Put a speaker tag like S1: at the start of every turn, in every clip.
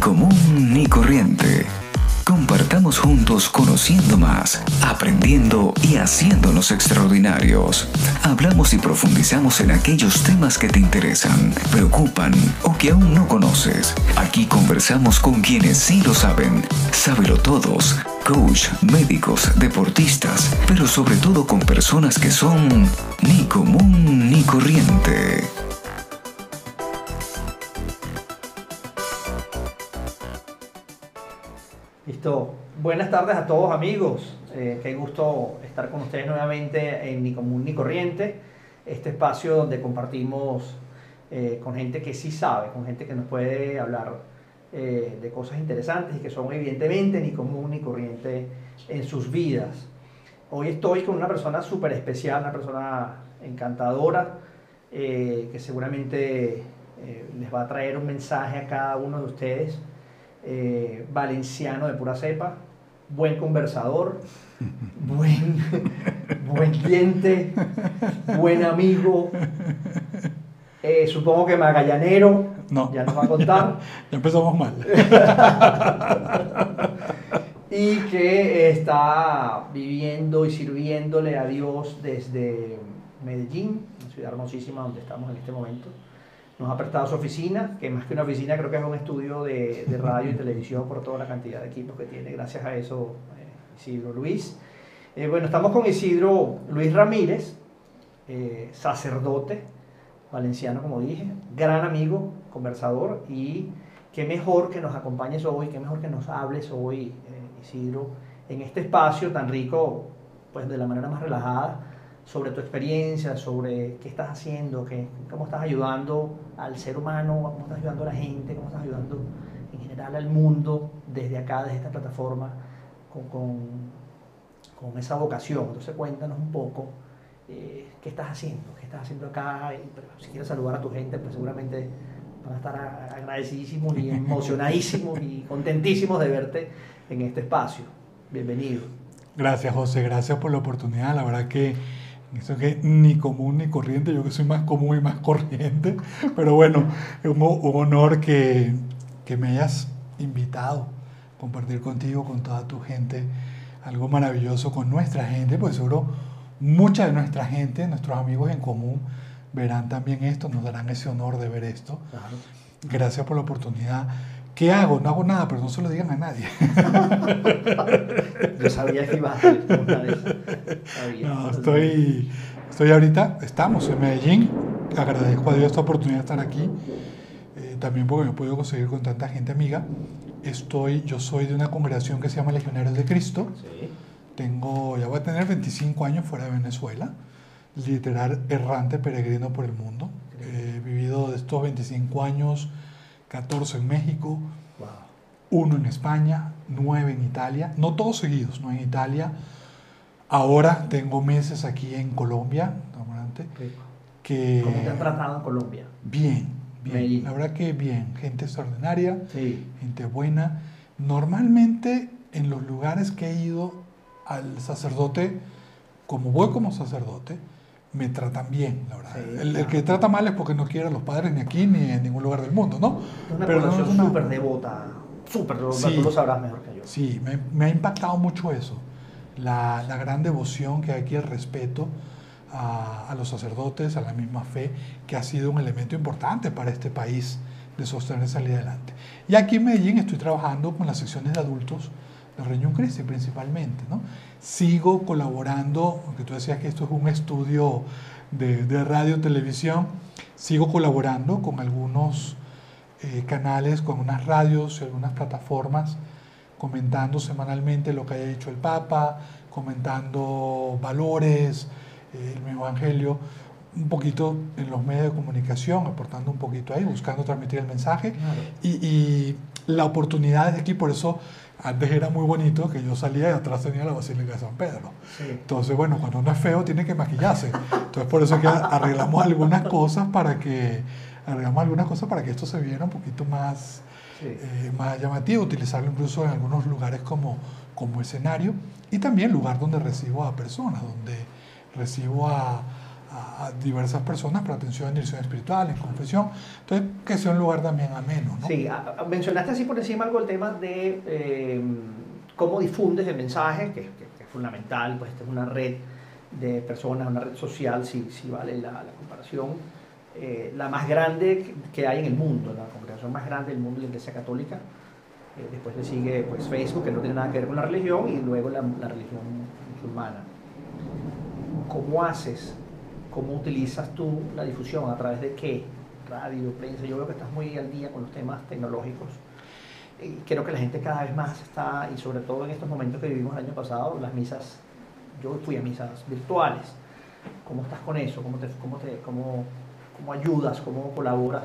S1: común ni corriente. Compartamos juntos conociendo más, aprendiendo y haciéndonos extraordinarios. Hablamos y profundizamos en aquellos temas que te interesan, preocupan o que aún no conoces. Aquí conversamos con quienes sí lo saben. Sábelo todos. Coach, médicos, deportistas, pero sobre todo con personas que son ni común ni corriente.
S2: Listo. Buenas tardes a todos amigos. Eh, qué gusto estar con ustedes nuevamente en Ni Común ni Corriente, este espacio donde compartimos eh, con gente que sí sabe, con gente que nos puede hablar eh, de cosas interesantes y que son evidentemente ni común ni corriente en sus vidas. Hoy estoy con una persona súper especial, una persona encantadora, que seguramente les va a traer un mensaje a cada uno de ustedes eh, valenciano de pura cepa, buen conversador, buen, buen cliente, buen amigo, eh, supongo que magallanero,
S3: no.
S2: ya nos va a contar.
S3: ya empezamos mal.
S2: y que está viviendo y sirviéndole a Dios desde Medellín, una ciudad hermosísima donde estamos en este momento nos ha prestado su oficina, que más que una oficina creo que es un estudio de, radio y televisión por toda la cantidad de equipos que tiene, gracias a eso eh, Isidro Luis. Eh, bueno, estamos con Isidro Luis Ramírez, eh, sacerdote valenciano, como dije, gran amigo, conversador, y qué mejor que nos acompañes hoy, qué mejor que nos hables hoy, Isidro, en este espacio tan rico, pues de la manera más relajada, sobre tu experiencia, sobre qué estás haciendo, qué, cómo estás ayudando al ser humano, cómo estás ayudando a la gente, cómo estás ayudando en general al mundo desde acá, desde esta plataforma, con, con, esa vocación. Entonces cuéntanos un poco eh, qué estás haciendo, qué estás haciendo acá. Y, si quieres saludar a tu gente, pues seguramente van a estar agradecidísimos y emocionadísimos y contentísimos de verte en este espacio. Bienvenido.
S3: Gracias José, gracias por la oportunidad. La verdad que eso que ni común ni corriente, yo que soy más común y más corriente, pero bueno, es un, honor que, que, me hayas invitado a compartir contigo, con toda tu gente, algo maravilloso con nuestra gente, pues seguro mucha de nuestra gente, nuestros amigos en común, verán también esto, nos darán ese honor de ver esto. Gracias por la oportunidad. ¿Qué hago? No hago nada, pero no se lo digan a nadie.
S2: Yo sabía que iba a hacer
S3: No, estoy, estoy ahorita, estamos en Medellín. Agradezco a Dios esta oportunidad de estar aquí. Eh, también porque me he podido conseguir con tanta gente amiga. Estoy, yo soy de una congregación que se llama Legionarios de Cristo. Tengo, ya voy a tener 25 años fuera de Venezuela. Literal errante, peregrino por el mundo. He vivido de estos 25 años 14 en México, uno en España, nueve en Italia, no todos seguidos, no en Italia. Ahora tengo meses aquí en Colombia,
S2: que... ¿Cómo te han tratado en Colombia?
S3: Bien, bien. La verdad que bien, gente extraordinaria, gente buena. Normalmente en los lugares que he ido al sacerdote, como voy como sacerdote, me tratan bien, la verdad. el, que trata mal es porque no quiere a los padres ni aquí ni en ningún lugar del mundo, ¿no?
S2: Una Pero no es súper devota, súper devota, tú lo sabrás mejor que yo.
S3: Sí, me, me ha impactado mucho eso, la, la, gran devoción que hay aquí, el respeto a, a, los sacerdotes, a la misma fe, que ha sido un elemento importante para este país de sostener salir adelante. Y aquí en Medellín estoy trabajando con las secciones de adultos del Reino Cristo principalmente, ¿no? sigo colaborando, aunque tú decías que esto es un estudio de, de radio, televisión, sigo colaborando con algunos eh, canales, con unas radios y algunas plataformas, comentando semanalmente lo que haya dicho el Papa, comentando valores, eh, el mismo Evangelio, un poquito en los medios de comunicación, aportando un poquito ahí, buscando transmitir el mensaje. Y, y, la oportunidad es aquí, por eso antes era muy bonito que yo salía y atrás tenía la Basílica de San Pedro. Entonces, bueno, cuando uno es feo tiene que maquillarse. Entonces, por eso es que arreglamos algunas cosas para que arreglamos algunas cosas para que esto se viera un poquito más, eh, más llamativo, utilizarlo incluso en algunos lugares como, como escenario y también lugar donde recibo a personas, donde recibo a, a, diversas personas para atención en dirección espiritual, en confesión. Entonces, que sea un lugar también ameno. ¿no?
S2: Sí, mencionaste así por encima algo el tema de eh, cómo difundes el mensaje, que, es fundamental, pues esta es una red de personas, una red social, si, si vale la, la comparación, eh, la más grande que hay en el mundo, la congregación más grande del mundo la Iglesia Católica. Eh, después le sigue pues, Facebook, que no tiene nada que ver con la religión, y luego la, la religión musulmana. ¿Cómo haces ¿Cómo utilizas tú la difusión? ¿A través de qué? Radio, prensa. Yo veo que estás muy al día con los temas tecnológicos. Y creo que la gente cada vez más está, y sobre todo en estos momentos que vivimos el año pasado, las misas, yo fui a misas virtuales. ¿Cómo estás con eso? ¿Cómo, te, cómo, te, cómo, cómo ayudas? ¿Cómo colaboras?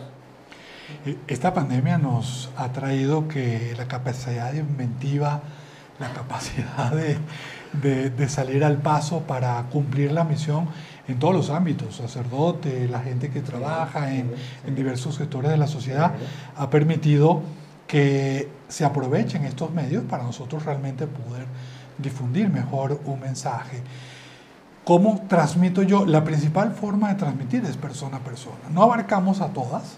S3: E, esta pandemia nos ha traído que la capacidad inventiva, la capacidad de, de, de salir al paso para cumplir la misión en todos los ámbitos, sacerdote, la gente que trabaja en, diversos sectores de la sociedad, ha permitido que se aprovechen estos medios para nosotros realmente poder difundir mejor un mensaje. ¿Cómo transmito yo? La principal forma de transmitir es persona a persona. No abarcamos a todas,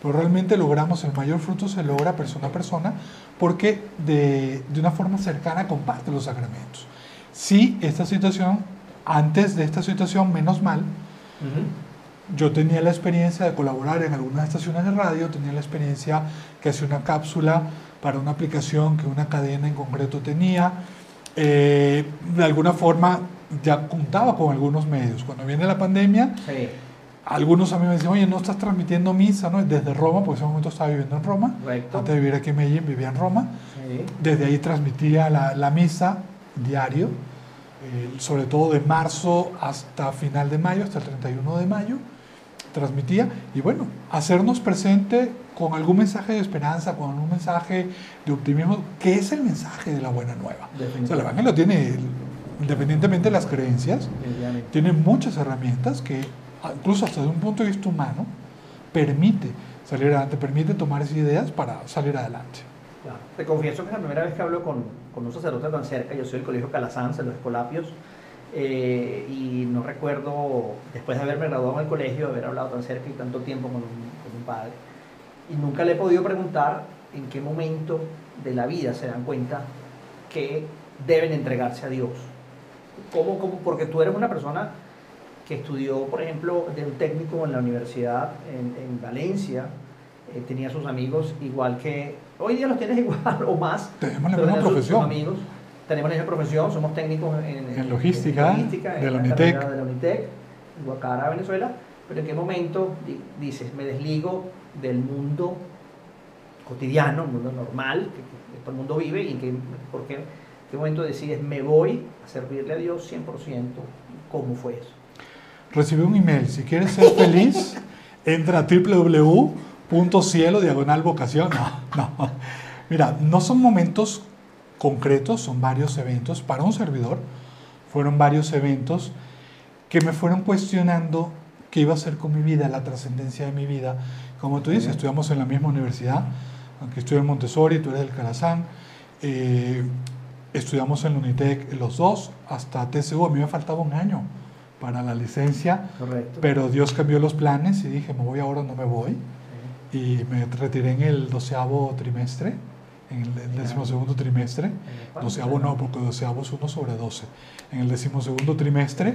S3: pero realmente logramos, el mayor fruto se logra persona a persona porque de, de una forma cercana comparte los sacramentos. Si esta situación antes de esta situación, menos mal, yo tenía la experiencia de colaborar en algunas estaciones de radio, tenía la experiencia que hacía una cápsula para una aplicación que una cadena en concreto tenía. Eh, de alguna forma ya contaba con algunos medios. Cuando viene la pandemia, algunos a mí me decían, oye, no estás transmitiendo misa, ¿no? Desde Roma, porque en ese momento estaba viviendo en Roma. Antes de vivir aquí en Medellín, vivía en Roma. Desde ahí transmitía la, la misa diario eh, sobre todo de marzo hasta final de mayo, hasta el 31 de mayo, transmitía. Y bueno, hacernos presente con algún mensaje de esperanza, con algún mensaje de optimismo, que es el mensaje de la buena nueva. O sea, el Evangelio tiene, independientemente de las creencias, tiene muchas herramientas que, incluso hasta desde un punto de vista humano, permite salir adelante, permite tomar esas ideas para salir adelante.
S2: Te confieso que es la primera vez que hablo con, con un sacerdote tan cerca, yo soy del Colegio Calasanz, en los Escolapios, eh, y no recuerdo, después de haberme graduado en el colegio, haber hablado tan cerca y tanto tiempo con un, padre, y nunca le he podido preguntar en qué momento de la vida se dan cuenta que deben entregarse a Dios. ¿Cómo, cómo? Porque tú eres una persona que estudió, por ejemplo, de un técnico en la universidad en, en Valencia, eh, tenía sus amigos igual que hoy día los tienes igual o más.
S3: Tenemos la misma profesión.
S2: amigos. Tenemos la misma profesión, somos técnicos en,
S3: logística, de, la Unitec.
S2: de la Unitec, en Guacara, Venezuela. Pero en qué momento dices, me desligo del mundo cotidiano, mundo normal, que, todo el mundo vive, y en qué, por qué, qué momento decides, me voy a servirle a Dios 100%? ¿Cómo fue eso?
S3: Recibí un email, si quieres ser feliz, entra a www punto cielo, diagonal vocación. No, no. Mira, no son momentos concretos, son varios eventos. Para un servidor, fueron varios eventos que me fueron cuestionando qué iba a hacer con mi vida, la trascendencia de mi vida. Como tú dices, estudiamos en la misma universidad, aunque estudié en Montessori, tú eres del Calazán. Eh, estudiamos en la Unitec los dos, hasta TCU. A mí me faltaba un año para la licencia,
S2: Correcto.
S3: pero Dios cambió los planes y dije, me voy ahora, no me voy y me retiré en el doceavo trimestre, en el, decimosegundo trimestre. Doceavo no, porque doceavo es uno sobre doce. En el decimosegundo trimestre.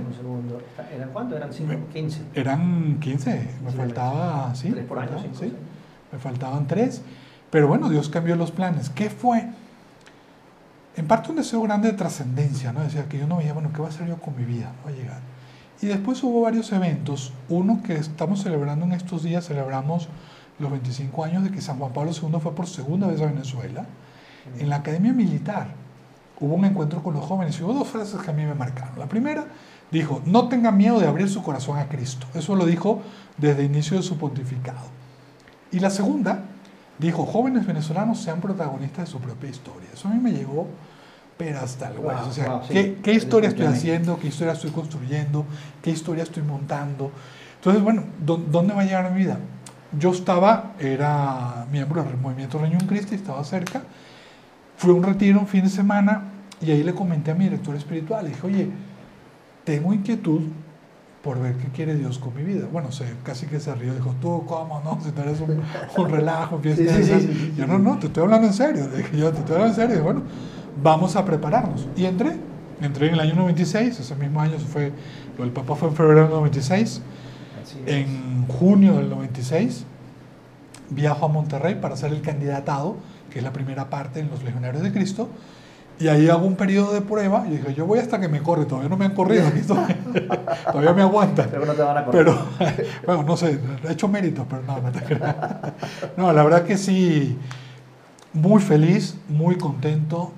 S2: ¿Eran cuánto? ¿Eran 15?
S3: Eran 15. Me faltaba, sí. Tres por año, sí. Me faltaban tres. Pero bueno, Dios cambió los planes. ¿Qué fue? En parte un deseo grande de trascendencia, ¿no? Decía que yo no veía, bueno, ¿qué va a hacer yo con mi vida? va a llegar. Y después hubo varios eventos. Uno que estamos celebrando en estos días, celebramos los 25 años de que San Juan Pablo II fue por segunda vez a Venezuela, en la Academia Militar hubo un encuentro con los jóvenes y hubo dos frases que a mí me marcaron. La primera dijo, no tengan miedo de abrir su corazón a Cristo. Eso lo dijo desde el inicio de su pontificado. Y la segunda dijo, jóvenes venezolanos sean protagonistas de su propia historia. Eso a mí me llegó, pero hasta el hueso. o sea, ¿qué, ¿qué historia estoy haciendo? ¿Qué historia estoy construyendo? ¿Qué historia estoy montando? Entonces, bueno, ¿dónde va a llegar mi vida? Yo estaba, era miembro del movimiento Reñón Cristi, estaba cerca, fui a un retiro un fin de semana y ahí le comenté a mi director espiritual, le dije, oye, tengo inquietud por ver qué quiere Dios con mi vida. Bueno, se, casi que se rió, dijo, tú, ¿cómo no? Si tú eres un, un relajo.
S2: Sí, sí, sí,
S3: esas".
S2: sí, sí,
S3: yo, no, no, te estoy hablando en serio. Dije, yo te estoy hablando en serio. Bueno, vamos a prepararnos. Y entré, entré en el año 96, ese mismo año fue, del Papa fue en febrero del 96. En junio del 96 viajo a Monterrey para hacer el candidatado, que es la primera parte en los Legionarios de Cristo, y ahí hago un periodo de prueba y dije, yo voy hasta que me corre, todavía no me han corrido, aquí estoy. todavía me aguantan.
S2: Pero no te van a correr.
S3: Pero, bueno, no sé, he hecho méritos, pero no, no te creas. No, la verdad que sí, muy feliz, muy contento,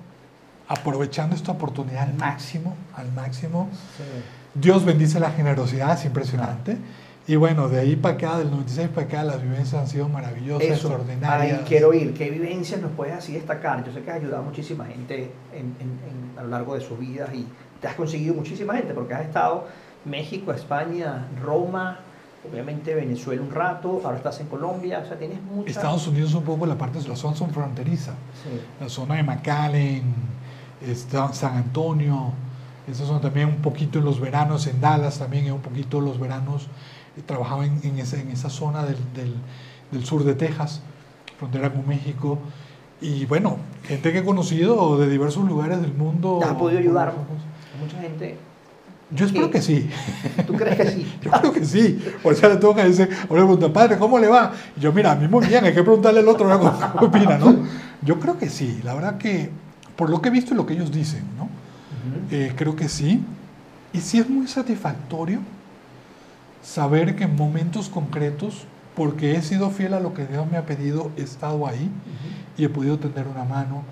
S3: aprovechando esta oportunidad al máximo, al máximo.
S2: Sí.
S3: Dios bendice la generosidad, es impresionante. Y bueno, de ahí para acá, del 96 para acá, las vivencias han sido maravillosas,
S2: Eso,
S3: extraordinarias.
S2: ahí quiero ir. ¿Qué vivencias nos puedes así destacar? Yo sé que has ayudado a muchísima gente en- en- en- a lo largo de sus vidas y te has conseguido muchísima gente porque has estado México, España, Roma, obviamente Venezuela un rato, ahora estás en Colombia, o sea, tienes mucha...
S3: Estados Unidos un poco la parte de la zona son fronteriza.
S2: Sí.
S3: La zona de McAllen, está San Antonio, esas son también un poquito en los veranos, en Dallas también, en un poquito los veranos, trabajaba en, en esa, en esa zona del, del- del sur de Texas, frontera con México. Y bueno, gente que he conocido de diversos lugares del mundo.
S2: ¿Te has podido ayudar? Mucha gente...
S3: Yo espero que sí.
S2: ¿Tú crees que sí?
S3: Yo creo que sí. Por eso le tengo que decir, ahora le pregunto, padre, ¿cómo le va? Y yo, mira, a mí muy bien, hay que preguntarle al otro cómo cómo opina, ¿no? Yo creo que sí. La verdad que, por lo que he visto y lo que ellos dicen, ¿no?
S2: Ujú.
S3: Eh, creo que sí. Y sí es muy satisfactorio saber que en momentos concretos, porque he sido fiel a lo que Dios me ha pedido, he estado ahí
S2: Ujú.
S3: y he podido tender una mano,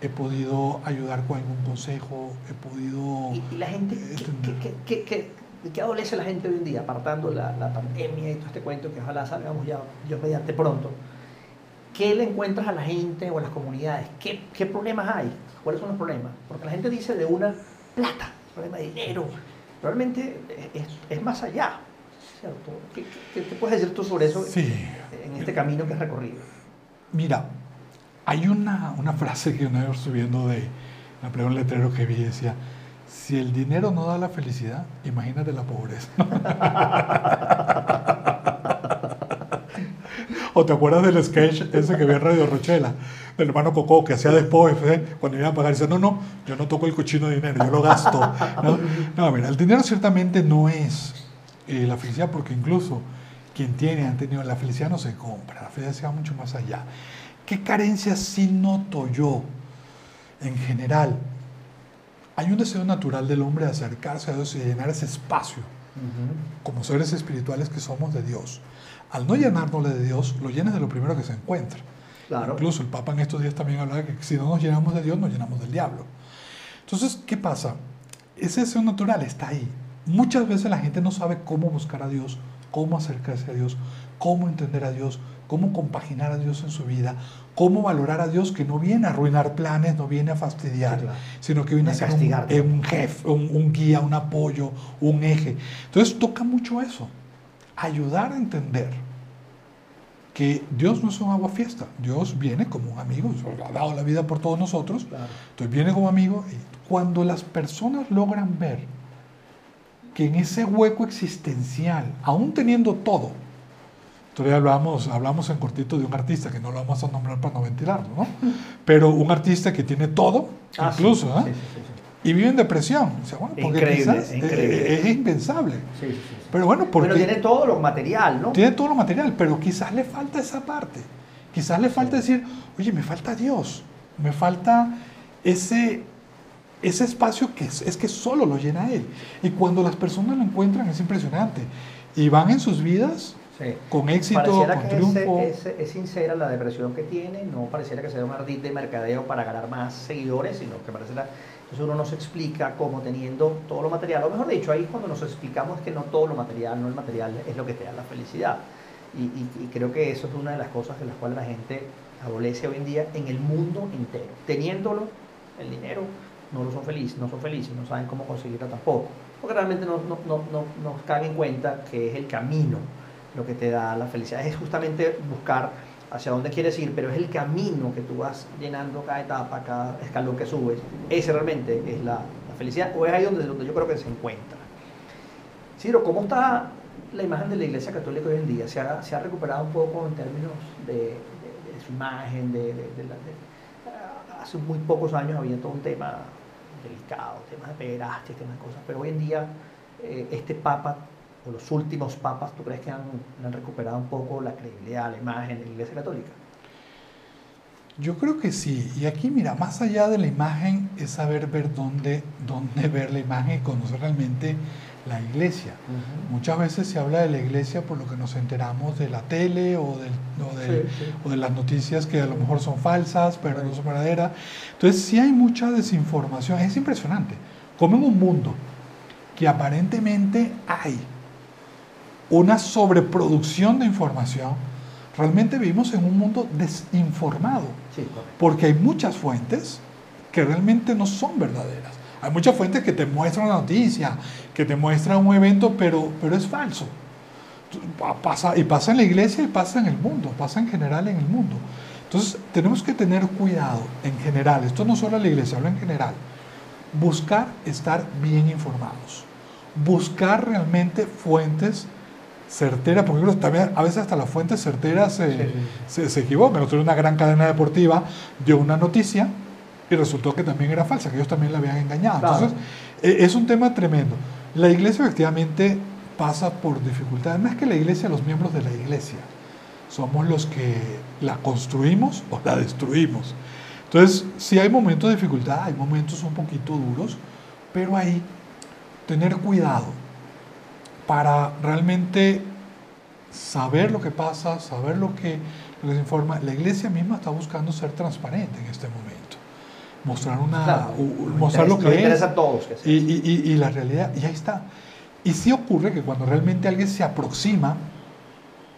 S3: he podido ayudar con algún consejo, he podido...
S2: Y, y la gente, ¿qué,
S3: Entender.
S2: qué, de qué adolece la gente hoy en día, apartando la, la pandemia y todo este cuento que ojalá salgamos ya, Dios mediante pronto? ¿Qué le encuentras a la gente o a las comunidades? ¿Qué, qué problemas hay? ¿Cuáles son los problemas? Porque la gente dice de una plata, problema de dinero. Realmente es- es más allá, ¿cierto? ¿Qué, qué, qué puedes decir tú sobre eso
S3: Sí.
S2: en este camino que has recorrido?
S3: Mira, hay una, una frase que una vez subiendo de la un letrero que vi decía, si el dinero no da la felicidad, imagínate la pobreza. ¿O te acuerdas del sketch ese que vi en Radio Rochela? Del hermano Coco que hacía después, ¿eh? cuando iba a pagar, dice, no, no, yo no toco el cochino de dinero, yo lo gasto. No, no mira, el dinero ciertamente no es eh, la felicidad, porque incluso quien tiene, han tenido, la felicidad no se compra, la felicidad va mucho más allá. ¿Qué carencias sí noto yo en general? Hay un deseo natural del hombre de acercarse a Dios y de llenar ese espacio como seres espirituales que somos de Dios. Al no llenárnosle de Dios, lo llenas de lo primero que se encuentra.
S2: Claro.
S3: Incluso el Papa en estos días también hablaba que si no nos llenamos de Dios, nos llenamos del diablo. Entonces, ¿qué pasa? Ese deseo natural está ahí. Muchas veces la gente no sabe cómo buscar a Dios, cómo acercarse a Dios, cómo entender a Dios, cómo compaginar a Dios en su vida, cómo valorar a Dios que no viene a arruinar planes, no viene a fastidiar,
S2: Sí, claro.
S3: sino que viene a ser un, jefe, un, un guía, un apoyo, un eje. Entonces toca mucho eso, ayudar a entender que Dios no es un agua fiesta, Dios viene como un amigo, ha dado la vida por todos nosotros,
S2: Claro.
S3: entonces viene como amigo y cuando las personas logran ver que en ese hueco existencial, aún teniendo todo, todavía hablamos, hablamos en cortito de un artista, que no lo vamos a nombrar para no ventilarlo, ¿no? Pero un artista que tiene todo,
S2: Ah,
S3: incluso, ¿eh?
S2: Sí, sí, sí, sí.
S3: y vive en depresión. O sea, bueno, porque
S2: Increíble,
S3: quizás, eh,
S2: increíble.
S3: es impensable. Pero bueno, porque
S2: Pero tiene todo lo material, ¿no?
S3: tiene todo lo material, pero quizás le falta esa parte. Quizás le falta decir, oye, me falta Dios, me falta ese, ese espacio que es, es que solo lo llena Él. Y cuando las personas lo encuentran es impresionante. Y van en sus vidas
S2: Sí.
S3: con éxito,
S2: Pareciera
S3: con
S2: que
S3: triunfo.
S2: ese- ese- es sincera la depresión que tiene, no pareciera que sea un ardid de mercadeo para ganar más seguidores, sino que pareciera, entonces uno no se explica como teniendo todo lo material, o mejor dicho, ahí cuando nos explicamos que no todo lo material, no el material es lo que te da la felicidad. Y, y- y creo que eso es una de las cosas de las cuales la gente adolece hoy en día en el mundo entero. Teniéndolo, el dinero, no lo son felices, no son felices, no saben cómo conseguirlo tampoco. Porque realmente no, no, no, no, no caen en cuenta que es el camino lo que te da la felicidad. Es justamente buscar hacia dónde quieres ir, pero es el camino que tú vas llenando cada etapa, cada escalón que subes. Ese realmente es la, la felicidad, o es ahí donde, donde yo creo que se encuentra. Ciro, ¿cómo está la imagen de la Iglesia Católica hoy en día? ¿Se ha, se ha recuperado un poco en términos de, su imagen? De- ah, hace muy pocos años había todo un tema delicado, temas de pederastia, temas de cosas, pero hoy en día eh, este Papa o los últimos papas, ¿tú crees que han, han recuperado un poco la credibilidad, la imagen de la Iglesia Católica?
S3: Yo creo que sí. Y aquí, mira, más allá de la imagen es saber ver dónde, dónde ver la imagen y conocer realmente la iglesia. Muchas veces se habla de la iglesia por lo que nos enteramos de la tele o, del- o del-
S2: Sí, sí.
S3: o de las noticias que a lo mejor son falsas, pero no son verdaderas. Entonces sí hay mucha desinformación. Es impresionante. Como en un mundo que aparentemente hay una sobreproducción de información, realmente vivimos en un mundo desinformado
S2: Sí,
S3: porque hay muchas fuentes que realmente no son verdaderas. Hay muchas fuentes que te muestran una noticia, que te muestran un evento, pero, pero es falso. Pa- Pasa, y pasa en la iglesia y pasa en el mundo, pasa en general en el mundo. Entonces tenemos que tener cuidado en general, esto no solo en la iglesia, hablo en general. Buscar estar bien informados, buscar realmente fuentes certeras, porque también a veces hasta las fuentes certeras se,
S2: Sí, sí.
S3: se, se equivocan. Nosotros una gran cadena deportiva dio una noticia y resultó que también era falsa, que ellos también la habían engañado.
S2: Claro.
S3: Entonces, eh, es un tema tremendo. La iglesia efectivamente pasa por dificultades. No es que la iglesia, los miembros de la iglesia, somos los que la construimos o la destruimos. Entonces, sí hay momentos de dificultad, hay momentos un poquito duros, pero ahí tener cuidado para realmente saber lo que pasa, saber lo que, lo que se informa. La iglesia misma está buscando ser transparente en este momento. Mostrar, una,
S2: Claro,
S3: mostrar lo
S2: interesa-
S3: que es
S2: interesa a todos que sea
S3: y, y- y- la realidad, y ahí está. Y sí ocurre que cuando realmente alguien se aproxima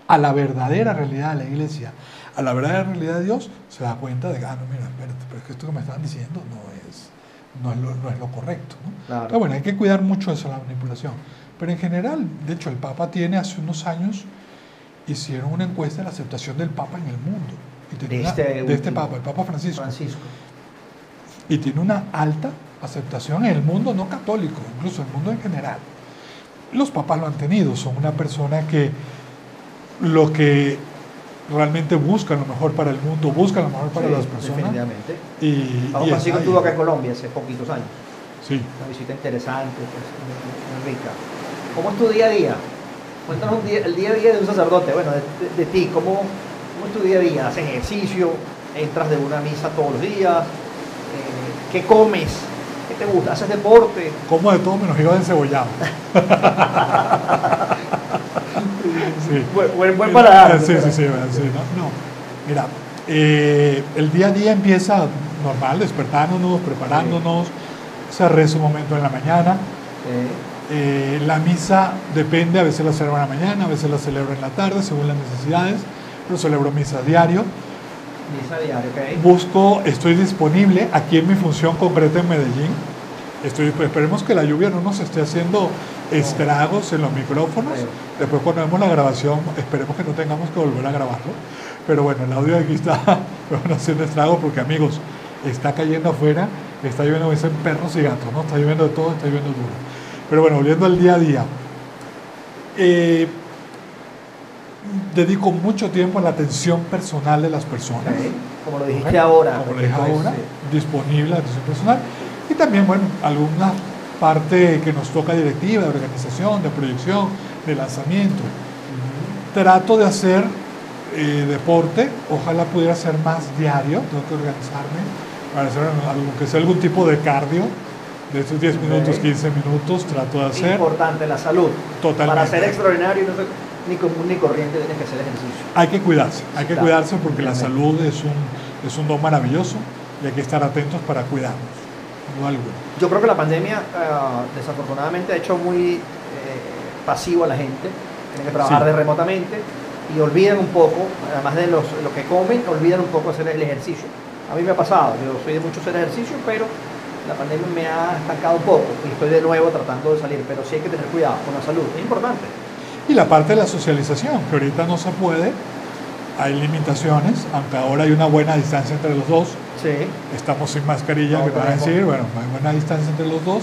S3: a la verdadera realidad de la iglesia, a la verdadera realidad de Dios, se da cuenta de que, ah, no, mira, espérate, pero es que esto que me están diciendo no es, no es, lo, no es lo correcto. ¿no?
S2: Claro.
S3: Pero bueno, hay que cuidar mucho eso, la manipulación. Pero en general, de hecho, el Papa tiene hace unos años, hicieron una encuesta de la aceptación del Papa en el mundo. Y
S2: De
S3: tenía una-
S2: este
S3: de este. Papa, el Papa Francisco
S2: Francisco.
S3: Y tiene una alta aceptación en el mundo no católico, incluso en el mundo en general. Los papas lo han tenido, son una persona que lo que realmente buscan lo mejor para el mundo, buscan lo mejor para
S2: Sí,
S3: las personas.
S2: Definitivamente.
S3: Y, y
S2: Francisco estuvo acá en Colombia hace poquitos años.
S3: Sí.
S2: Una visita interesante, pues, muy, rica. ¿Cómo es tu día a día? Cuéntanos día- el día a día de un sacerdote, bueno, de, de- de ti, ¿cómo, ¿cómo es tu día a día? ¿Haces ejercicio? ¿Entras de una misa todos los días? ¿Qué comes? ¿Qué te gusta? ¿Haces deporte?
S3: Como de todo menos hígado encebollado. Sí.
S2: Buen, buen, buen paladar.
S3: Sí, sí, sí, sí, no, no. Mira, eh, el día a día empieza normal, despertándonos, preparándonos, se reza un momento en la mañana.
S2: Sí.
S3: Eh, la misa depende, a veces la celebro en la mañana, a veces la celebro en la tarde, según las necesidades, pero celebro misa diario. Busco, estoy disponible aquí en mi función concreta en Medellín. Estoy, esperemos que la lluvia no nos esté haciendo estragos en los micrófonos. Después cuando vemos la grabación, esperemos que no tengamos que volver a grabarlo. Pero bueno, el audio de aquí está haciendo estragos porque amigos, está cayendo afuera, está lloviendo, dicen perros y gatos, ¿no? Está lloviendo de todo, está lloviendo duro. Pero bueno, volviendo al día a día. Eh, dedico mucho tiempo a la atención personal de las personas.
S2: Como lo dijiste ahora.
S3: Como lo dije ahora,
S2: sí.
S3: disponible la atención personal. Y también, bueno, alguna parte que nos toca directiva, de organización, de proyección, de lanzamiento. Trato de hacer eh, deporte, ojalá pudiera ser más diario, tengo que organizarme para hacer algo, que sea algún tipo de cardio, de estos 10 minutos,
S2: Ok.
S3: 15 minutos, trato de hacer.
S2: Importante la salud.
S3: Totalmente.
S2: Para ser extraordinario, no sé, ni común ni corriente tienes que hacer ejercicio.
S3: Hay que cuidarse, hay que
S2: Claro,
S3: cuidarse porque la salud es un, es un don maravilloso y hay que estar atentos para cuidarnos. No alguno.
S2: Yo creo que la pandemia ah, desafortunadamente ha hecho muy eh, pasivo a la gente. Tienen que trabajar
S3: Sí.
S2: de remotamente y olvidan un poco, además de los, lo que comen, olvidan un poco hacer el ejercicio. A mí me ha pasado, yo soy de mucho hacer ejercicio, pero la pandemia me ha estancado un poco y estoy de nuevo tratando de salir, pero sí hay que tener cuidado con la salud, es importante.
S3: Y la parte de la socialización, que ahorita no se puede, hay limitaciones, aunque ahora hay una buena distancia entre los dos,
S2: Sí.
S3: estamos sin mascarilla,
S2: No,
S3: que van a
S2: tenemos.
S3: decir, bueno, hay buena distancia entre los dos,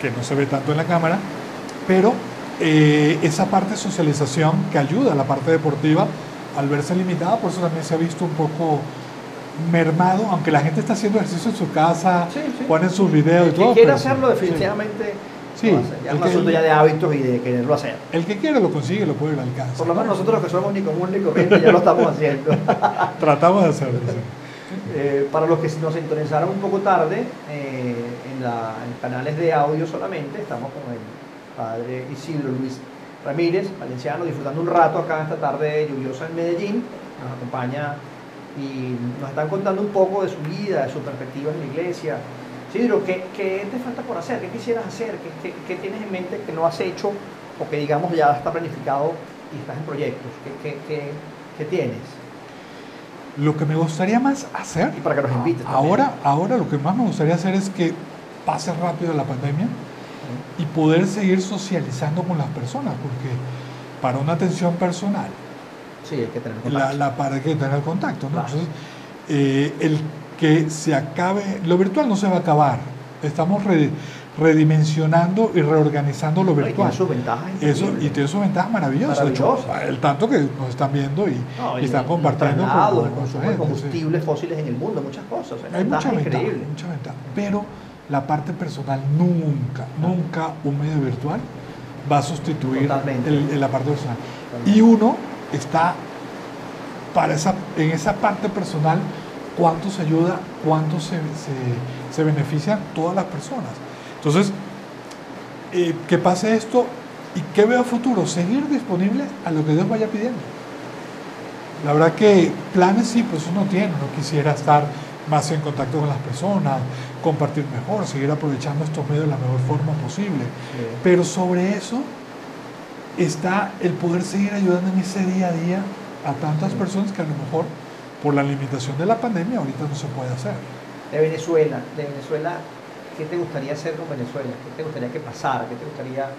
S3: que no se ve tanto en la cámara, pero eh, esa parte de socialización que ayuda a la parte deportiva al verse limitada, por eso también se ha visto un poco mermado, aunque la gente está haciendo ejercicio en su casa,
S2: Sí, sí.
S3: ponen sus videos y
S2: El
S3: todo. sí,
S2: hacerlo
S3: sí.
S2: lo. Ya es
S3: el
S2: un
S3: que-
S2: asunto ya de hábitos y de quererlo hacer.
S3: El que quiere lo consigue, lo puede ir al alcance.
S2: Por lo menos nosotros que somos ni comunes ni corrientes ya lo estamos haciendo.
S3: Tratamos de hacerlo. sí.
S2: Eh, para los que nos sintonizaron un poco tarde, eh, en, la- en canales de audio solamente, estamos con el padre Isidro Luis Ramírez, valenciano, disfrutando un rato acá esta tarde lluviosa en Medellín. Nos acompaña y nos están contando un poco de su vida, de sus perspectivas en la iglesia. Isidro, ¿qué, qué te falta por hacer? ¿Qué quisieras hacer? ¿Qué, qué- qué tienes en mente que no has hecho o que digamos ya está planificado y estás en proyectos? ¿Qué, qué- qué- qué tienes?
S3: Lo que me gustaría más hacer,
S2: Y para que nos invites
S3: ahora, ahora lo que más me gustaría hacer es que pase rápido la pandemia y poder seguir socializando con las personas, porque para una atención personal,
S2: Sí, hay que tener
S3: la,
S2: contacto.
S3: la para hay que tener contacto, ¿no?
S2: Claro.
S3: Entonces, eh, el que se acabe, lo virtual no se va a acabar, estamos re- redimensionando y reorganizando lo virtual. Eso,
S2: increíbles.
S3: y tiene sus ventajas maravillosas. el tanto que nos están viendo y,
S2: No,
S3: y están compartiendo. con- con
S2: de combustibles fósiles en el mundo, muchas cosas. Hay,
S3: Hay mucha
S2: ventajas
S3: mucha ventaja. Pero la parte personal nunca, nunca un medio virtual va a sustituir
S2: Totalmente.
S3: el- el- la parte personal.
S2: Totalmente.
S3: Y uno está para esa, en esa parte personal, cuánto se ayuda, cuánto se, se, se benefician todas las personas. Entonces, eh, que pase esto y que veo a futuro, seguir disponible a lo que Dios vaya pidiendo. La verdad que planes sí, pues uno tiene, uno quisiera estar más en contacto con las personas, compartir mejor, seguir aprovechando estos medios de la mejor forma posible.
S2: Sí.
S3: Pero sobre eso está el poder seguir ayudando en ese día a día a tantas personas que a lo mejor por la limitación de la pandemia ahorita no se puede hacer.
S2: De Venezuela, de Venezuela, ¿qué te gustaría hacer con Venezuela? ¿Qué te gustaría que pasara? ¿Qué te gustaría,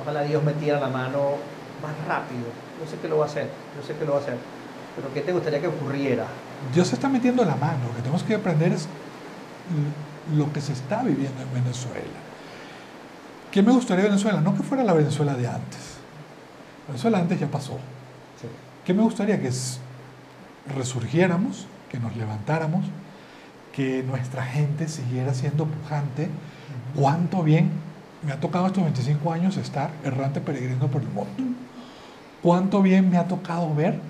S2: ojalá Dios metiera la mano más rápido? Yo sé que lo va a hacer, yo sé que lo va a hacer, pero ¿qué te gustaría que ocurriera?
S3: Dios se está metiendo la mano, lo que tenemos que aprender es lo que se está viviendo en Venezuela. ¿Qué me gustaría Venezuela? No que fuera la Venezuela de antes. Venezuela antes ya pasó.
S2: Sí.
S3: ¿Qué me gustaría? Que resurgiéramos, que nos levantáramos, que nuestra gente siguiera siendo pujante. Cuánto bien me ha tocado estos 25 años estar errante peregrino por el mundo. Cuánto bien me ha tocado ver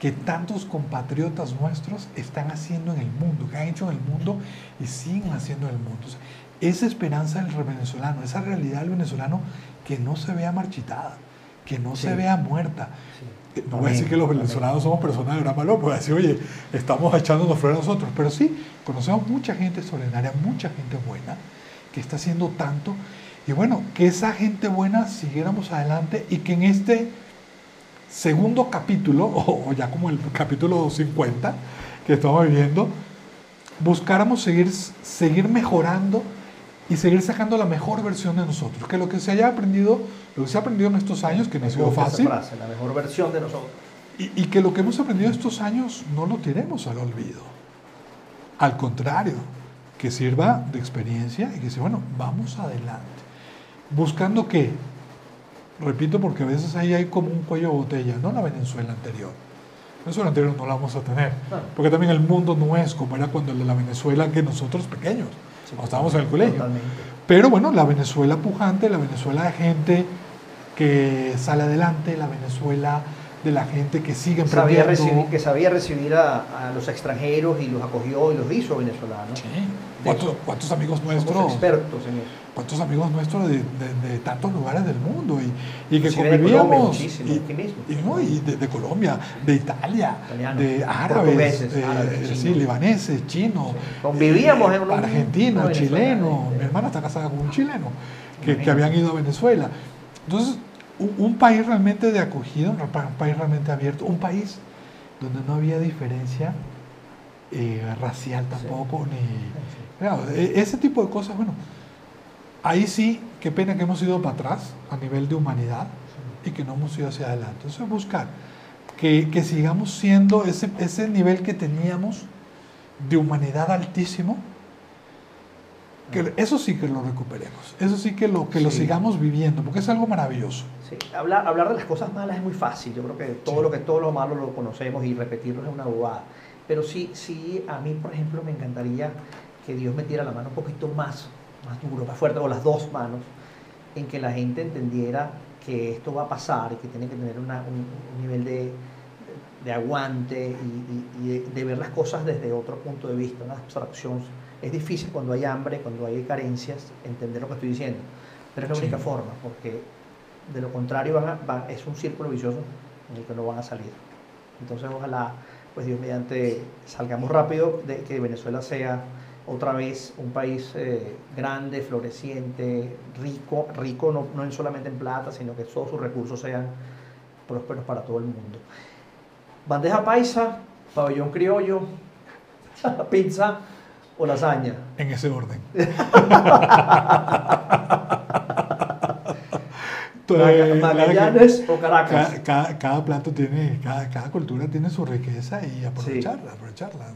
S3: que tantos compatriotas nuestros están haciendo en el mundo, que han hecho en el mundo y siguen haciendo en el mundo. O sea, esa esperanza del venezolano, esa realidad del venezolano que no se vea marchitada, que no
S2: Sí.
S3: se vea muerta.
S2: Sí.
S3: No voy a decir que los venezolanos somos personas de gran valor, voy a decir, oye, estamos echándonos fuera nosotros, pero sí, conocemos mucha gente extraordinaria, mucha gente buena, que está haciendo tanto, y bueno, que esa gente buena siguiéramos adelante y que en este segundo capítulo, o ya como el capítulo 50 que estamos viviendo, buscáramos seguir, seguir mejorando y seguir sacando la mejor versión de nosotros, que lo que se haya aprendido, lo que se ha aprendido en estos años, que no ha sido fácil,
S2: frase, la mejor versión de nosotros.
S3: y, y que lo que hemos aprendido estos años no lo tiremos al olvido. Al contrario, que sirva de experiencia y que sea, bueno, vamos adelante. Buscando que, repito, porque a veces ahí hay como un cuello de botella, no la Venezuela anterior. La Venezuela anterior no la vamos a tener. Porque también el mundo no es como era cuando la Venezuela que nosotros pequeños, cuando estábamos en el colegio.
S2: Totalmente.
S3: Pero bueno, la Venezuela pujante, la Venezuela de gente que sale adelante, la Venezuela de la gente que sigue
S2: Sabía
S3: emprendiendo.
S2: recibir, que sabía recibir a, a los extranjeros y los acogió y los hizo venezolanos.
S3: Sí. ¿Cuántos, cuántos amigos
S2: Somos
S3: nuestros?
S2: expertos en eso.
S3: ¿Cuántos amigos nuestros de, de- de tantos lugares del mundo? Y, y que
S2: Inclusive de Colombia,
S3: convivíamos. y,
S2: mismo.
S3: y no, y de, de Colombia, de Italia, de árabes, sí,
S2: chinos.
S3: libaneses, chinos.
S2: Convivíamos
S3: eh,
S2: en un-
S3: Argentinos, chilenos.
S2: eh,
S3: Mi hermana está casada con un chileno que, habían ido a Venezuela. Entonces, un, país realmente de acogida, un pa- un país realmente abierto, un país donde no había diferencia eh, racial tampoco, ni... Claro, e- ese tipo de cosas, bueno, ahí sí, qué pena que hemos ido para atrás a nivel de humanidad y que no hemos ido hacia adelante. Entonces, buscar que, que sigamos siendo ese, ese nivel que teníamos de humanidad altísimo, Que eso sí que lo recuperemos, eso sí que lo, que lo sigamos viviendo, porque es algo maravilloso.
S2: Sí, hablar, hablar de las cosas malas es muy fácil. Yo creo que todo
S3: Sí.
S2: lo que todo lo malo lo conocemos y repetirlo es una bobada. Pero sí, sí, a mí, por ejemplo, me encantaría que Dios metiera la mano un poquito más, más duro, más fuerte, o las dos manos, en que la gente entendiera que esto va a pasar y que tiene que tener una- un, un nivel de, de aguante y, y- y de, de ver las cosas desde otro punto de vista, una abstracción. Es difícil cuando hay hambre, cuando hay carencias, entender lo que estoy diciendo. Pero es la
S3: Sí.
S2: única forma, porque de lo contrario van a- van- es un círculo vicioso en el que no van a salir. Entonces ojalá, pues Dios mediante, salgamos rápido de que Venezuela sea otra vez un país eh, grande, floreciente, rico, rico no, no en solamente en plata, sino que todos sus recursos sean prósperos para todo el mundo. Bandeja paisa, pabellón criollo, pizza o lasaña.
S3: En ese orden.
S2: Maga- Magallanes o Caracas.
S3: cada- cada plato tiene, cada, cultura tiene su riqueza y aprovecharla, aprovecharla.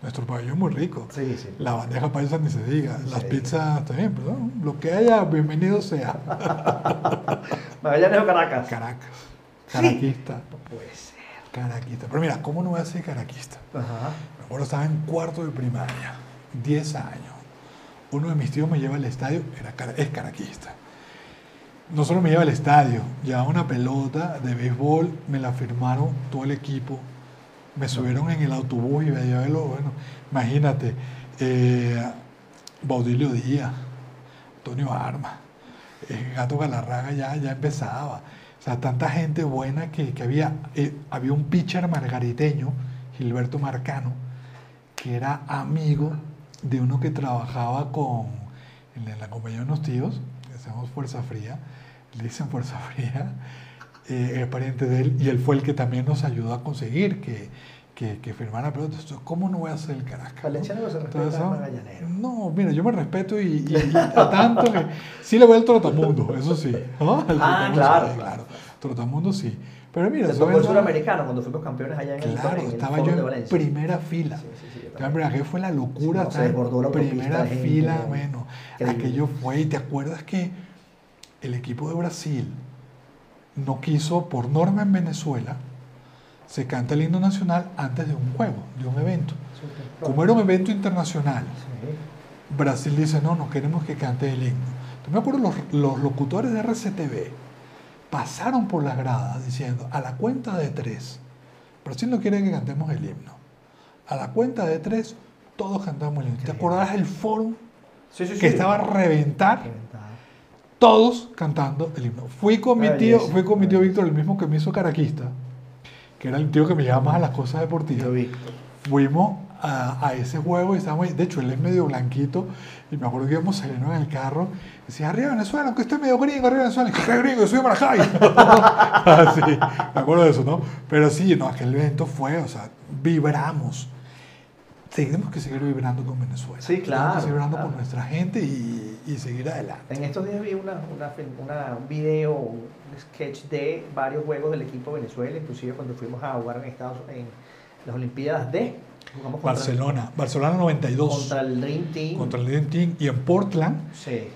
S3: Nuestro pabellón es muy rico.
S2: Sí, sí.
S3: La bandeja paisa ni se diga, las pizzas también, pero no, lo que haya, bienvenido sea.
S2: Magallanes o Caracas.
S3: Caracas, caraquista,
S2: No puede ser.
S3: caraquista. Pero mira, ¿cómo no voy a ser caraquista?
S2: Ajá.
S3: Me acuerdo, estaba en cuarto de primaria, 10 años. Uno de mis tíos me lleva al estadio, era, es caraquista. No solo me lleva al estadio, llevaba una pelota de béisbol, me la firmaron todo el equipo, me subieron en el autobús y me llevé lo, bueno, imagínate, eh, Baudilio Díaz, Antonio Arma, eh, Gato Galarraga ya, ya empezaba. O sea, tanta gente buena que, que había. eh, había un pitcher margariteño, Gilberto Marcano, que era amigo de uno que trabajaba con, en la- compañía de unos tíos, que llama Fuerza Fría, le dicen Fuerza Fría, eh, es pariente de él, y él fue el que también nos ayudó a conseguir que, que, que firmara pelota. Entonces, ¿cómo no voy a hacer el Caracas? no?
S2: Valenciano no se respeta
S3: ah,
S2: magallanero.
S3: No, mira, yo me respeto y, y- y a tanto que sí le voy al trotamundo, eso sí. ¿no?
S2: Ah,
S3: trotamundo,
S2: claro.
S3: sí, claro. Trotamundo sí. Pero mira, eso
S2: tocó el suramericano cuando fuimos campeones allá en el,
S3: Claro,
S2: en el
S3: estaba
S2: Foro
S3: yo
S2: de
S3: en
S2: Valencia.
S3: primera fila.
S2: Sí, sí, sí, yo
S3: fue la locura,
S2: Sí, no, se
S3: en
S2: desbordó la
S3: primera
S2: la gente,
S3: fila,
S2: Increíble.
S3: aquello fue, y te acuerdas que el equipo de Brasil no quiso, por norma en Venezuela, se canta el himno nacional antes de un juego, de un evento. Como era un evento internacional. Brasil dice, no, no queremos que cante el himno. Entonces, me acuerdo, los, los locutores de RCTV pasaron por las gradas diciendo, a la cuenta de tres, Brasil no quiere que cantemos el himno. A la cuenta de tres, todos cantamos el himno. ¿Te acordarás el foro
S2: Sí, sí, sí.
S3: que estaba a reventar? Todos cantando el himno. Fui con mi tío, fui con mi tío Víctor, el mismo que me hizo caraquista, que era el tío que me llevaba más a las cosas deportivas fuimos a, a ese juego y estábamos, de hecho él es medio blanquito y me acuerdo que íbamos saliendo en el carro y decía, arriba Venezuela, aunque esté medio gringo, arriba Venezuela, "¿Qué gringo, yo soy de Maracay. Así, me acuerdo de eso, ¿no? Pero sí, no, aquel evento fue, o sea, vibramos. Tenemos que seguir vibrando con Venezuela.
S2: Sí,
S3: Tenemos
S2: claro,
S3: que seguir vibrando
S2: claro.
S3: con nuestra gente y, y seguir adelante.
S2: En estos días vi una, una, una- un video, un sketch de varios juegos del equipo Venezuela, inclusive cuando fuimos a jugar en Estados en las Olimpiadas de jugamos
S3: Barcelona, Barcelona 92,
S2: contra el Dream Team.
S3: contra el Dream Team y en Portland
S2: Sí.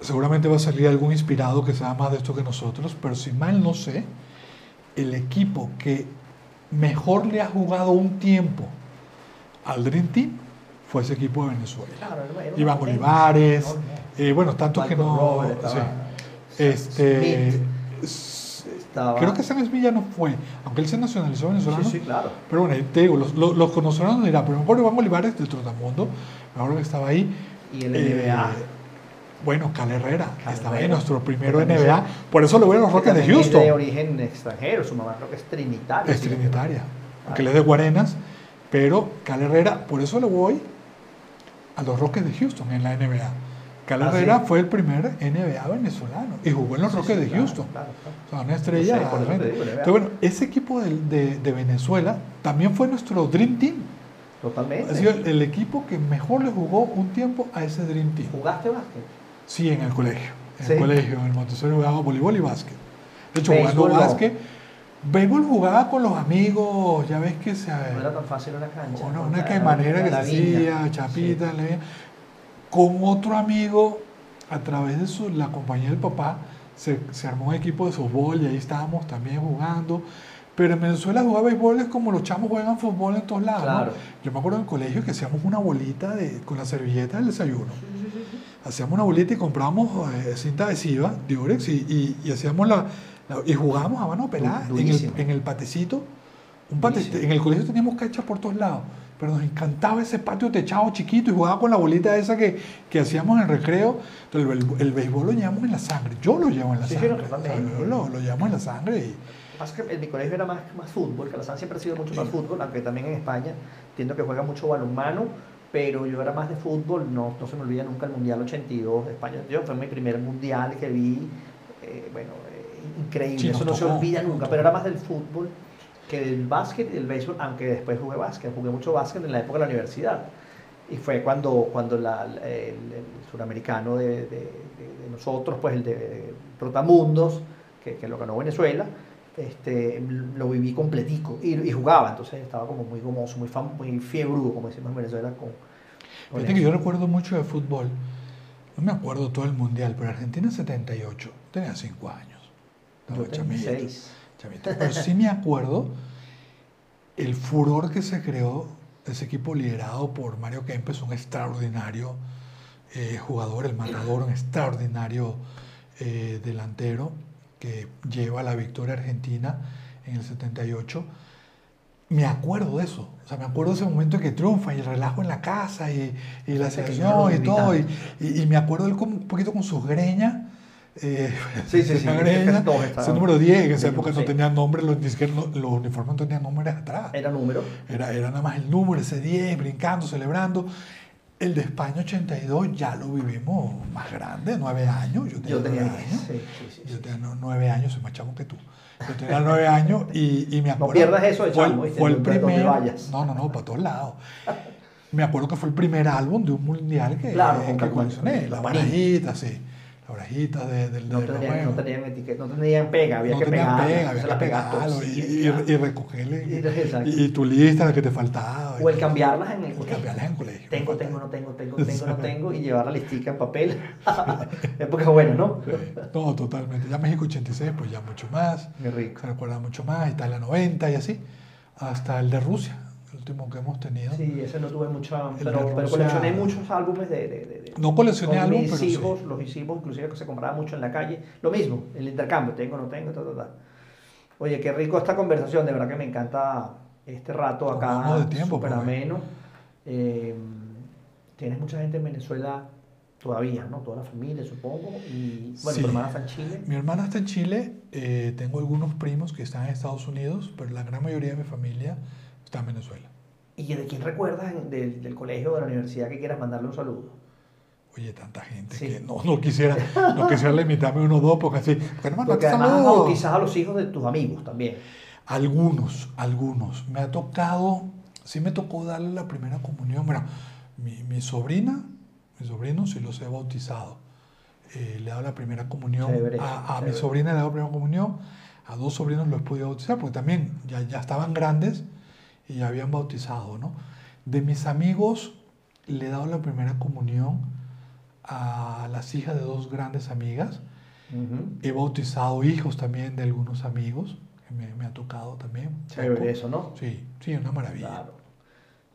S3: seguramente va a salir algún inspirado que sabe más de esto que nosotros, pero si mal no sé, el equipo que mejor le ha jugado un tiempo al Dream Team fue ese equipo de Venezuela.
S2: Claro,
S3: Iván Olivares, eh, bueno, tantos que no...
S2: Robert,
S3: sí.
S2: estaba
S3: Este,
S2: Smith, estaba-
S3: creo que Smith ya no fue, aunque él se nacionalizó venezolano.
S2: Sí, sí, claro.
S3: Pero bueno, ahí te digo, los, los, los pero me acuerdo Iván Olivares del Trotamundo, me acuerdo que estaba ahí.
S2: Y el
S3: Eh,
S2: NBA.
S3: bueno, Cal Herrera,
S2: Cal
S3: estaba ahí,
S2: Herrera.
S3: nuestro primero NBA. Por eso lo veo a los Rockets de
S2: también es
S3: Houston.
S2: de origen extranjero, su mamá creo que es trinitaria.
S3: Es
S2: sí.
S3: trinitaria, aunque él es de Guarenas, pero Cal Herrera, por eso le voy a los Rockets de Houston en la NBA. Cal
S2: Ah,
S3: Herrera
S2: ¿sí?
S3: fue el primer NBA venezolano y jugó en los
S2: Sí,
S3: Rockets
S2: sí,
S3: de Houston.
S2: claro, claro.
S3: O sea, una estrella.
S2: Sé, digo.
S3: Entonces, bueno, ese equipo de, de- de Venezuela también fue nuestro Dream Team.
S2: Totalmente.
S3: Ha sido el, el equipo que mejor le jugó un tiempo a ese Dream Team.
S2: ¿Jugaste básquet?
S3: Sí, en el colegio. En
S2: Sí.
S3: el colegio, en el Montessori jugaba voleibol y básquet. De hecho, jugando básquet, béisbol jugaba con los amigos, ya ves que se...
S2: No era tan fácil una cancha.
S3: una, una que manera que se hacía, chapita, le- con otro amigo, a través de su, la compañía del papá, se, se armó un equipo de softball y ahí estábamos también jugando. Pero en Venezuela jugar béisbol es como los chamos juegan fútbol en todos lados.
S2: Claro.
S3: Yo me acuerdo en el colegio que hacíamos una bolita de, con la servilleta del desayuno. Hacíamos una bolita y comprábamos eh, cinta adhesiva, Durex, y, y, y hacíamos la, la- y jugábamos a mano pelada en el, en el patecito. Un pate-
S2: Durísimo.
S3: en el colegio teníamos canchas por todos lados, pero nos encantaba ese patio techado chiquito y jugaba con la bolita esa que, que hacíamos en el recreo. Entonces, el, el béisbol lo llevamos en la sangre. Yo lo llevo en la
S2: Sí, sí,
S3: sangre.
S2: no, totalmente.
S3: ¿sabes? Yo lo, lo llevamos en la sangre y,
S2: Pasa que en mi colegio era más, más fútbol, que la San siempre ha sido mucho más fútbol, aunque también en España entiendo que juega mucho balonmano, pero yo era más de fútbol, no, no se me olvida nunca el Mundial 82 de España. Yo fue mi primer mundial que vi, eh, bueno, eh, increíble,
S3: Sí,
S2: eso no se
S3: tocó,
S2: olvida
S3: nos
S2: nunca, pero era más del fútbol que del básquet y del béisbol, aunque después jugué básquet, jugué mucho básquet en la época de la universidad. Y fue cuando, cuando la- el, el suramericano de, de- de- nosotros, pues el de Trotamundos, que, que lo ganó Venezuela, este, lo viví completico y, y jugaba, entonces estaba como muy gomoso, muy, muy fiebrudo, como decimos en Venezuela. Con, con
S3: Fíjate que yo recuerdo mucho de fútbol. No me acuerdo todo el mundial, pero Argentina 78. Tenía 5 años. Estaba Pero sí me acuerdo el furor que se creó ese equipo liderado por Mario Kempes, un extraordinario eh, jugador, el matador, un extraordinario eh, delantero que lleva la victoria argentina en el 78 me acuerdo de eso. O sea, me acuerdo de ese momento en que triunfa y el relajo en la casa y, y la selección y todo. Y,
S2: gritaba.
S3: y- y me acuerdo él como un poquito con sus greñas. Eh,
S2: Sí, sí, sí, todos estaban.
S3: ese número 10, en esa época no tenía nombre, los, ni siquiera los, los uniformes no tenían nombres atrás.
S2: Era número.
S3: Era, era nada más el número, ese 10, brincando, celebrando. El de España 82 ya lo vivimos más grande, 9 años. Yo tenía,
S2: Yo tenía
S3: nueve
S2: 10.
S3: años.
S2: Sí, sí, sí,
S3: Yo tenía no- nueve años, soy más chamo que tú. Yo tenía nueve años y, y me
S2: No
S3: acuerdo.
S2: pierdas eso de
S3: fue, el-
S2: chamo, ¿viste?
S3: fue el primer. No, no, no, para todos lados. Me acuerdo que fue el primer álbum de un mundial que,
S2: Claro,
S3: que coleccioné.
S2: con-
S3: barajitas, sí. Las barajitas de, del
S2: No
S3: de
S2: tenían, no tenían etiqueta, no tenían pega, había
S3: No
S2: que
S3: tenían
S2: pegarla,
S3: pega, había que pegarlo y, y, y recogerle.
S2: Y-
S3: tu lista, la que te faltaba.
S2: O el cambiarlas en el colegio.
S3: cambiarlas en el colegio.
S2: Tengo, tengo, no tengo, tengo, tengo, no tengo, y llevar la listica en papel. Época buena, ¿no?
S3: Sí, No, totalmente. Ya México 86, pues ya mucho más.
S2: Qué rico.
S3: Se recuerda mucho más. Italia 90 y así. Hasta el de Rusia, último que hemos tenido.
S2: Sí, ese no tuve mucha, pero, pero coleccioné muchos álbumes de... de, de- de-
S3: No coleccioné
S2: con
S3: álbum,
S2: mis
S3: pero sí.
S2: hijos, los hicimos, inclusive que se compraba mucho en la calle. Lo mismo, el intercambio, tengo, no tengo, ta, ta, ta. Oye, qué rico esta conversación, de verdad que me encanta este rato acá,
S3: vamos de tiempo, pues.
S2: ameno. Eh, tienes mucha gente en Venezuela todavía, ¿no? Toda la familia, supongo. Y bueno,
S3: Sí.
S2: tu hermana está en Chile.
S3: Mi hermana está en Chile, eh, tengo algunos primos que están en Estados Unidos, pero la gran mayoría de mi familia está en Venezuela.
S2: ¿Y de quién recuerdas del, del colegio o de la universidad que quieras mandarle un saludo?
S3: Oye, tanta gente
S2: Sí.
S3: que no, no quisiera, no quisiera limitarme a uno o dos, porque así, porque no
S2: Porque además bautizas a los hijos de tus amigos también.
S3: Algunos, algunos. Me ha tocado, sí me tocó darle la primera comunión. Bueno, mi, mi sobrina, mi sobrino sí los he bautizado. Eh, le he dado la primera comunión.
S2: Chévere,
S3: a a mi sobrina le he dado la primera comunión. A dos sobrinos los he podido bautizar, porque también ya, ya estaban grandes y ya habían bautizado, ¿no? De mis amigos le he dado la primera comunión a las hijas de dos grandes amigas.
S2: Ujú.
S3: He bautizado hijos también de algunos amigos, que me, me ha tocado también.
S2: Chévere eso, ¿no?
S3: Sí, sí, una maravilla.
S2: Claro.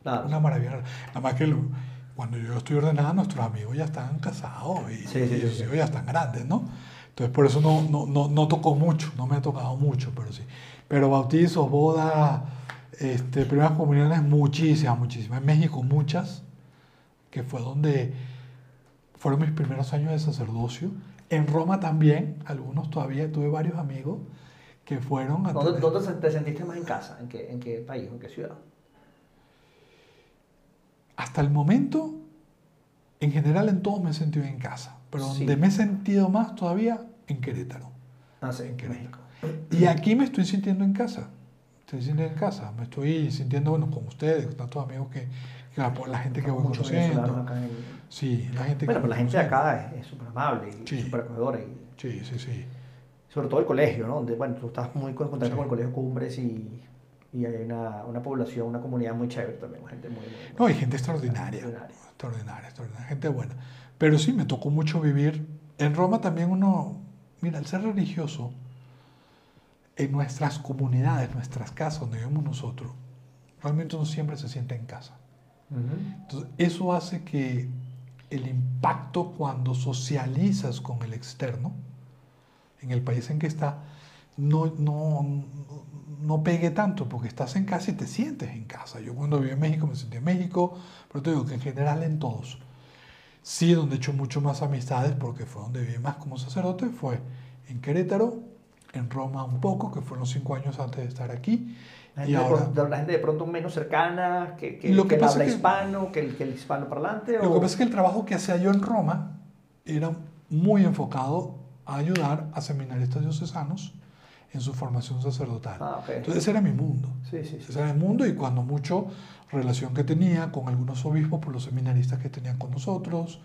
S2: Claro.
S3: Una maravilla. Nada más que lo- cuando yo estoy ordenada, nuestros amigos ya están casados y,
S2: Sí, sí,
S3: y
S2: sí,
S3: ya están grandes, ¿no? Entonces por eso no, no, no, no tocó mucho, no me ha tocado mucho, pero sí. Pero bautizos, bodas, este, primeras comuniones, muchísimas, muchísimas. En México muchas, que fue donde fueron mis primeros años de sacerdocio. En Roma también, algunos todavía, tuve varios amigos que fueron a
S2: ¿Dónde,
S3: tener-
S2: dónde te sentiste más en casa? ¿En qué, en qué país? ¿En qué ciudad?
S3: Hasta el momento, en general en todos me he sentido en casa, pero
S2: Sí.
S3: donde me he sentido más todavía, en Querétaro.
S2: Ah, sí,
S3: En
S2: en
S3: Querétaro.
S2: México.
S3: Y aquí me estoy sintiendo en casa. Estoy sintiendo en casa. Me estoy sintiendo, bueno, con ustedes, con tantos amigos que, que la, la gente que voy conociendo.
S2: en-
S3: Sí, la gente que
S2: Bueno,
S3: voy
S2: pero la gente de acá es- súper amable y
S3: Sí.
S2: súper acogedora. Y
S3: Sí, sí, sí.
S2: sobre todo el colegio, ¿no? Donde, bueno, tú estás muy en contacto
S3: Sí.
S2: con el colegio Cumbres y Y hay una, una población, una comunidad muy chévere también, gente muy... muy-
S3: No, hay gente extraordinaria.
S2: Extraordinaria.
S3: Extraordinaria, extraordinaria, gente buena. Pero sí, me tocó mucho vivir. En Roma también uno, mira, el ser religioso, en nuestras comunidades, nuestras casas donde vivimos nosotros, realmente uno siempre se siente en casa. Entonces, eso hace que el impacto cuando socializas con el externo, en el país en que está, no, no, no pegue tanto, porque estás en casa y te sientes en casa. Yo cuando viví en México me sentí en México, pero te digo que en general en todos. Sí, donde he hecho mucho más amistades, porque fue donde viví más como sacerdote, fue en Querétaro, en Roma un poco, que fueron cinco años antes de estar aquí.
S2: La
S3: Y
S2: gente, de
S3: ahora,
S2: pronto- la gente de pronto menos cercana, que, que,
S3: Lo que
S2: habla
S3: es
S2: hispano, que el, que el hispano parlante.
S3: Lo
S2: o-
S3: que pasa es que el trabajo que hacía yo en Roma era muy enfocado a ayudar a seminaristas diocesanos en su formación sacerdotal.
S2: Ah, ok.
S3: Entonces ese era mi mundo.
S2: Sí, sí, sí.
S3: Ese era mi mundo y cuando mucho relación que tenía con algunos obispos por los seminaristas que tenían con nosotros,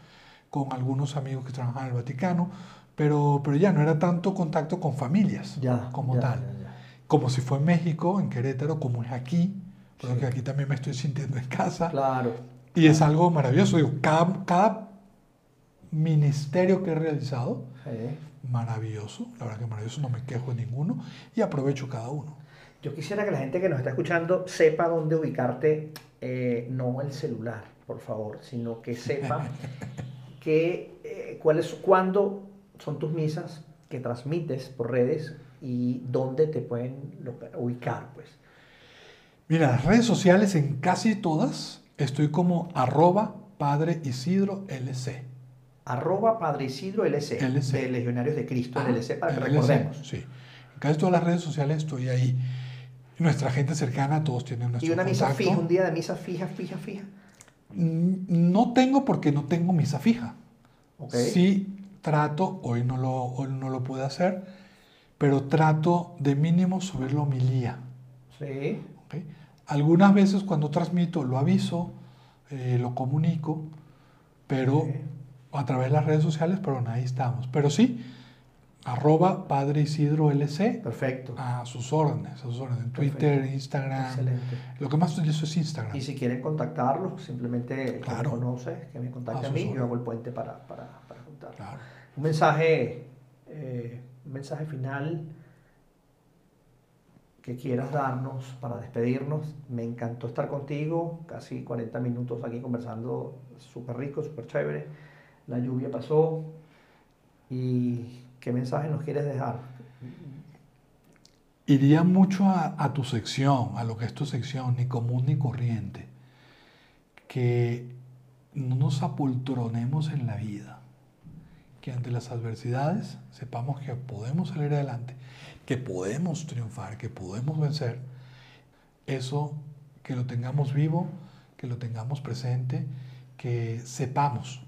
S3: con algunos amigos que trabajaban en el Vaticano, pero, pero ya no era tanto contacto con familias
S2: Ya,
S3: como
S2: ya,
S3: tal.
S2: ya.
S3: Como si fue en México, en Querétaro, como es aquí, pero
S2: Sí.
S3: aquí también me estoy sintiendo en casa.
S2: Claro.
S3: Y es algo maravilloso. Digo, cada, cada ministerio que he realizado,
S2: Sí.
S3: maravilloso. La verdad que maravilloso, no me quejo de ninguno y aprovecho cada uno.
S2: Yo quisiera que la gente que nos está escuchando sepa dónde ubicarte, eh, no el celular, por favor, sino que sepa que, eh, cuáles, cuándo son tus misas que transmites por redes y dónde te pueden ubicar, pues.
S3: Mira, las redes sociales en casi todas estoy como arroba padre Isidro LC.
S2: Arroba Padre Isidro LC,
S3: LC.
S2: de Legionarios de Cristo,
S3: Ah,
S2: LC, para que
S3: LC,
S2: recordemos.
S3: Sí. En casi todas las redes sociales estoy ahí. Nuestra gente cercana, todos tienen nuestro
S2: Y una misa fija, un día de misa fija, fija, fija.
S3: Mm, No tengo porque no tengo misa fija.
S2: ¿ok?
S3: Sí trato, hoy no, lo, hoy no lo pude hacer, pero trato de mínimo subir la homilía.
S2: Sí.
S3: Algunas veces cuando transmito lo aviso, eh, lo comunico, pero a través de las redes sociales, pero ahí estamos. Pero sí, arroba Padre Isidro LC,
S2: Perfecto.
S3: a sus órdenes, a sus órdenes, en Twitter,
S2: Perfecto.
S3: Instagram.
S2: Excelente.
S3: Lo que más utilizo es Instagram.
S2: Y si quieren contactarlos, simplemente el que
S3: Claro.
S2: me conoce, que me contacte
S3: A
S2: a, mí,
S3: sus
S2: yo hago el puente para, para, para juntar.
S3: Claro.
S2: Un mensaje, eh, un mensaje final que quieras darnos para despedirnos. Me encantó estar contigo, casi 40 minutos aquí conversando, súper rico, súper chévere. La lluvia pasó. ¿Y qué mensaje nos quieres dejar?
S3: Iría mucho a, tu sección, a lo que es tu sección, ni común ni corriente. Que no nos apoltronemos en la vida. Que ante las adversidades sepamos que podemos salir adelante, que podemos triunfar, que podemos vencer. Eso, que lo tengamos vivo, que lo tengamos presente, que sepamos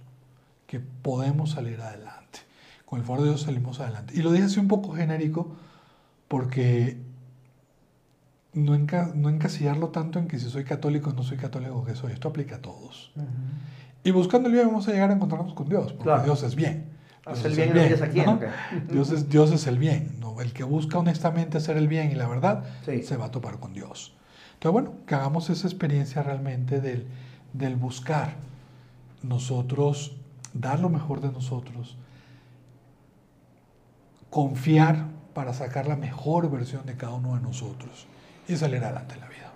S3: que podemos salir adelante. Con el favor de Dios salimos adelante. Y lo dije así un poco genérico porque no, enca- no encasillarlo tanto en que si soy católico o no soy católico que soy. Esto aplica a todos. Y buscando el bien vamos a llegar a encontrarnos con Dios, porque
S2: Claro.
S3: Dios es bien. Dios
S2: Hacer
S3: es
S2: bien y no quieres a quién,
S3: ¿no? Dios, es, Dios es el bien. ¿no? El que busca honestamente hacer el bien y la verdad
S2: Sí.
S3: se va a topar con Dios. Entonces, bueno, que hagamos esa experiencia realmente del, del buscar nosotros, dar lo mejor de nosotros, confiar para sacar la mejor versión de cada uno de nosotros y salir adelante en la vida.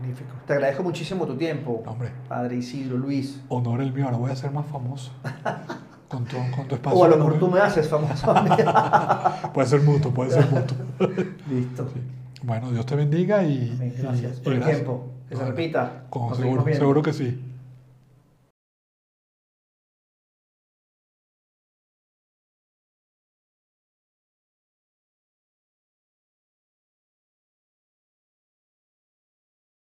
S2: Magnífico. Te agradezco muchísimo tu tiempo,
S3: Hombre,
S2: Padre Isidro, Luis.
S3: honor el mío, ahora voy a ser más famoso. Con tu, con tu espacio.
S2: O a lo mejor tú me haces famoso.
S3: Puede ser mutuo, puede ser mutuo.
S2: Listo.
S3: Bueno, Dios te bendiga y.
S2: Amén. Gracias
S3: y-
S2: por
S3: y
S2: el
S3: gracias.
S2: tiempo. Que se repita. Nos
S3: seguro, seguro que sí.